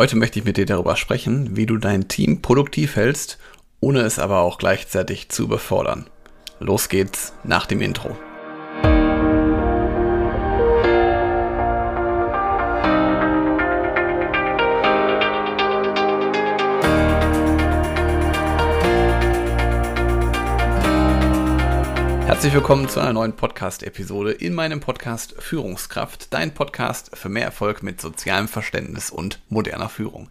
Heute möchte ich mit dir darüber sprechen, wie du dein Team produktiv hältst, ohne es aber auch gleichzeitig zu überfordern. Los geht's nach dem Intro. Herzlich willkommen zu einer neuen Podcast-Episode in meinem Podcast Führungskraft, dein Podcast für mehr Erfolg mit sozialem Verständnis und moderner Führung.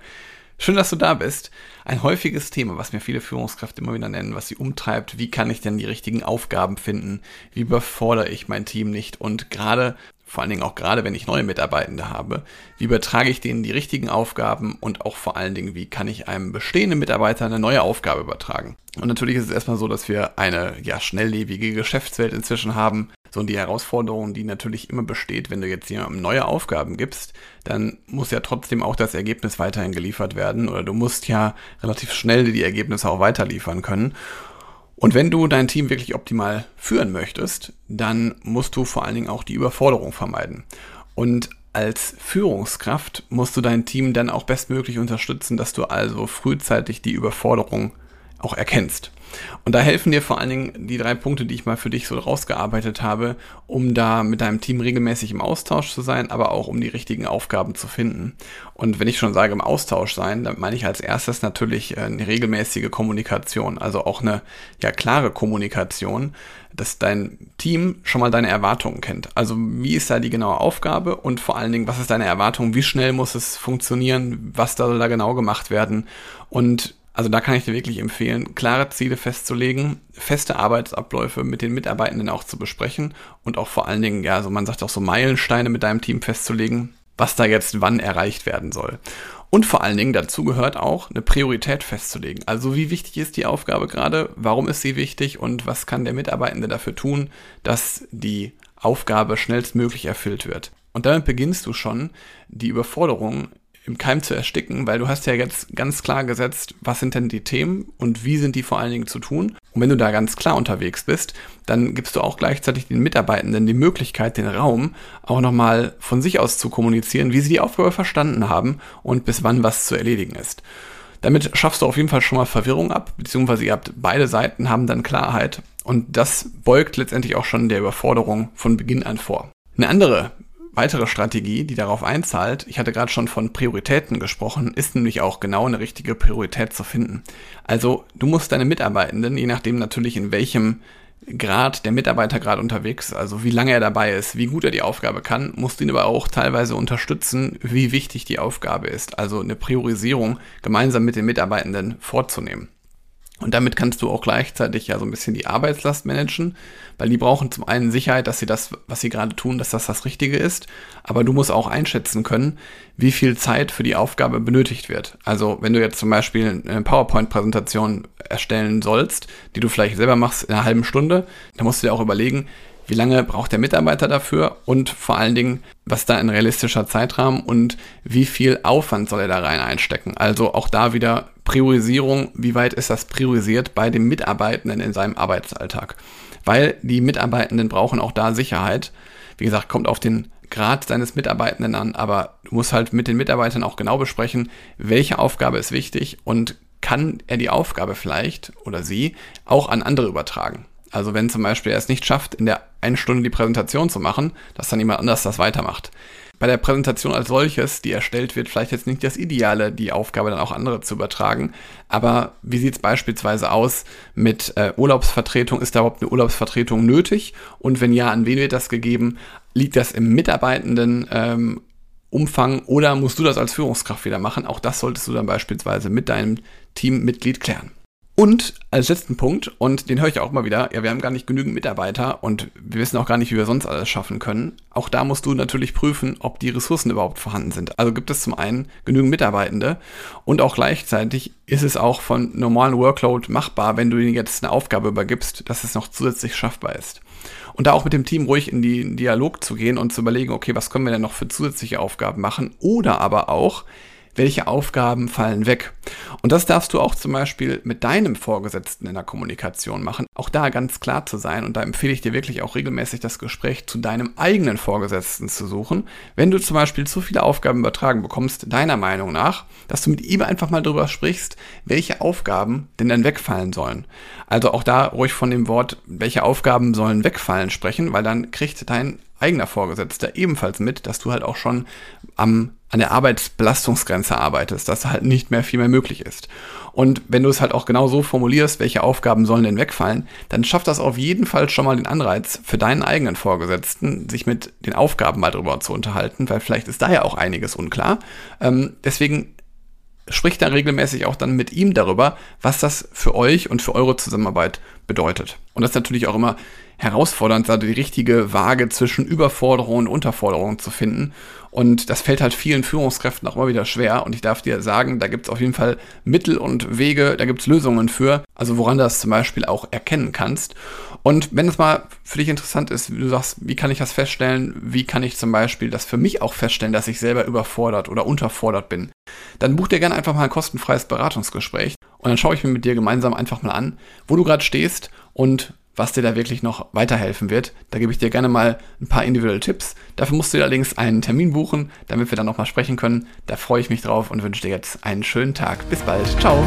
Schön, dass du da bist. Ein häufiges Thema, was mir viele Führungskräfte immer wieder nennen, was sie umtreibt. Wie kann ich denn die richtigen Aufgaben finden? Wie überfordere ich mein Team nicht? Und gerade vor allen Dingen auch gerade, wenn ich neue Mitarbeitende habe, wie übertrage ich denen die richtigen Aufgaben und auch vor allen Dingen, wie kann ich einem bestehenden Mitarbeiter eine neue Aufgabe übertragen. Und natürlich ist es erstmal so, dass wir eine ja schnelllebige Geschäftswelt inzwischen haben. So und die Herausforderung, die natürlich immer besteht, wenn du jetzt jemandem neue Aufgaben gibst, dann muss ja trotzdem auch das Ergebnis weiterhin geliefert werden oder du musst ja relativ schnell die Ergebnisse auch weiterliefern können. Und wenn du dein Team wirklich optimal führen möchtest, dann musst du vor allen Dingen auch die Überforderung vermeiden. Und als Führungskraft musst du dein Team dann auch bestmöglich unterstützen, dass du also frühzeitig die Überforderung auch erkennst. Und da helfen dir vor allen Dingen die drei Punkte, die ich mal für dich so rausgearbeitet habe, um da mit deinem Team regelmäßig im Austausch zu sein, aber auch um die richtigen Aufgaben zu finden. Und wenn ich schon sage im Austausch sein, dann meine ich als erstes natürlich äh, eine regelmäßige Kommunikation, also auch eine ja klare Kommunikation, dass dein Team schon mal deine Erwartungen kennt. Also wie ist da die genaue Aufgabe und vor allen Dingen, was ist deine Erwartung, wie schnell muss es funktionieren, was soll da genau gemacht werden und also da kann ich dir wirklich empfehlen, klare Ziele festzulegen, feste Arbeitsabläufe mit den Mitarbeitenden auch zu besprechen und auch vor allen Dingen, ja, so man sagt auch so Meilensteine mit deinem Team festzulegen, was da jetzt wann erreicht werden soll. Und vor allen Dingen dazu gehört auch, eine Priorität festzulegen. Also wie wichtig ist die Aufgabe gerade, warum ist sie wichtig und was kann der Mitarbeitende dafür tun, dass die Aufgabe schnellstmöglich erfüllt wird. Und damit beginnst du schon, die Überforderung im Keim zu ersticken, weil du hast ja jetzt ganz klar gesetzt, was sind denn die Themen und wie sind die vor allen Dingen zu tun. Und wenn du da ganz klar unterwegs bist, dann gibst du auch gleichzeitig den Mitarbeitenden die Möglichkeit, den Raum auch nochmal von sich aus zu kommunizieren, wie sie die Aufgabe verstanden haben und bis wann was zu erledigen ist. Damit schaffst du auf jeden Fall schon mal Verwirrung ab, beziehungsweise ihr habt beide Seiten haben dann Klarheit und das beugt letztendlich auch schon der Überforderung von Beginn an vor. Eine andere weitere Strategie, die darauf einzahlt, ich hatte gerade schon von Prioritäten gesprochen, ist nämlich auch genau eine richtige Priorität zu finden. Also du musst deine Mitarbeitenden, je nachdem natürlich in welchem Grad der Mitarbeiter gerade unterwegs, also wie lange er dabei ist, wie gut er die Aufgabe kann, musst ihn aber auch teilweise unterstützen, wie wichtig die Aufgabe ist. Also eine Priorisierung gemeinsam mit den Mitarbeitenden vorzunehmen. Und damit kannst du auch gleichzeitig ja so ein bisschen die Arbeitslast managen, weil die brauchen zum einen Sicherheit, dass sie das, was sie gerade tun, dass das das Richtige ist. Aber du musst auch einschätzen können, wie viel Zeit für die Aufgabe benötigt wird. Also wenn du jetzt zum Beispiel eine PowerPoint-Präsentation erstellen sollst, die du vielleicht selber machst in einer halben Stunde, dann musst du dir auch überlegen, wie lange braucht der Mitarbeiter dafür und vor allen Dingen, was da ein realistischer Zeitrahmen und wie viel Aufwand soll er da rein einstecken. Also auch da wieder Priorisierung, wie weit ist das priorisiert bei dem Mitarbeitenden in seinem Arbeitsalltag. Weil die Mitarbeitenden brauchen auch da Sicherheit. Wie gesagt, kommt auf den Grad seines Mitarbeitenden an, aber du musst halt mit den Mitarbeitern auch genau besprechen, welche Aufgabe ist wichtig und kann er die Aufgabe vielleicht oder sie auch an andere übertragen. Also wenn zum Beispiel er es nicht schafft, in der einen Stunde die Präsentation zu machen, dass dann jemand anders das weitermacht. Bei der Präsentation als solches, die erstellt wird, vielleicht jetzt nicht das Ideale, die Aufgabe dann auch andere zu übertragen. Aber wie sieht es beispielsweise aus mit äh, Urlaubsvertretung? Ist da überhaupt eine Urlaubsvertretung nötig? Und wenn ja, an wen wird das gegeben? Liegt das im Mitarbeitenden ähm, Umfang oder musst du das als Führungskraft wieder machen? Auch das solltest du dann beispielsweise mit deinem Teammitglied klären. Und als letzten Punkt, und den höre ich auch mal wieder, ja, wir haben gar nicht genügend Mitarbeiter und wir wissen auch gar nicht, wie wir sonst alles schaffen können. Auch da musst du natürlich prüfen, ob die Ressourcen überhaupt vorhanden sind. Also gibt es zum einen genügend Mitarbeitende und auch gleichzeitig ist es auch von normalen Workload machbar, wenn du ihnen jetzt eine Aufgabe übergibst, dass es noch zusätzlich schaffbar ist. Und da auch mit dem Team ruhig in den Dialog zu gehen und zu überlegen, okay, was können wir denn noch für zusätzliche Aufgaben machen? Oder aber auch, welche Aufgaben fallen weg. Und das darfst du auch zum Beispiel mit deinem Vorgesetzten in der Kommunikation machen. Auch da ganz klar zu sein. Und da empfehle ich dir wirklich auch regelmäßig das Gespräch zu deinem eigenen Vorgesetzten zu suchen. Wenn du zum Beispiel zu viele Aufgaben übertragen bekommst, deiner Meinung nach, dass du mit ihm einfach mal darüber sprichst, welche Aufgaben denn dann wegfallen sollen. Also auch da ruhig von dem Wort, welche Aufgaben sollen wegfallen sprechen, weil dann kriegt dein eigener Vorgesetzter ebenfalls mit, dass du halt auch schon am, an der Arbeitsbelastungsgrenze arbeitest, dass halt nicht mehr viel mehr möglich ist. Und wenn du es halt auch genau so formulierst, welche Aufgaben sollen denn wegfallen, dann schafft das auf jeden Fall schon mal den Anreiz für deinen eigenen Vorgesetzten, sich mit den Aufgaben mal drüber zu unterhalten, weil vielleicht ist da ja auch einiges unklar. Ähm, deswegen spricht da regelmäßig auch dann mit ihm darüber, was das für euch und für eure Zusammenarbeit bedeutet. Und das ist natürlich auch immer herausfordernd, da die richtige Waage zwischen Überforderung und Unterforderung zu finden. Und das fällt halt vielen Führungskräften auch immer wieder schwer. Und ich darf dir sagen, da gibt es auf jeden Fall Mittel und Wege, da gibt es Lösungen für, also woran du das zum Beispiel auch erkennen kannst. Und wenn es mal für dich interessant ist, du sagst, wie kann ich das feststellen, wie kann ich zum Beispiel das für mich auch feststellen, dass ich selber überfordert oder unterfordert bin, dann buch dir gerne einfach mal ein kostenfreies Beratungsgespräch. Und dann schaue ich mir mit dir gemeinsam einfach mal an, wo du gerade stehst und was dir da wirklich noch weiterhelfen wird. Da gebe ich dir gerne mal ein paar individuelle Tipps. Dafür musst du allerdings einen Termin buchen, damit wir dann nochmal sprechen können. Da freue ich mich drauf und wünsche dir jetzt einen schönen Tag. Bis bald. Ciao.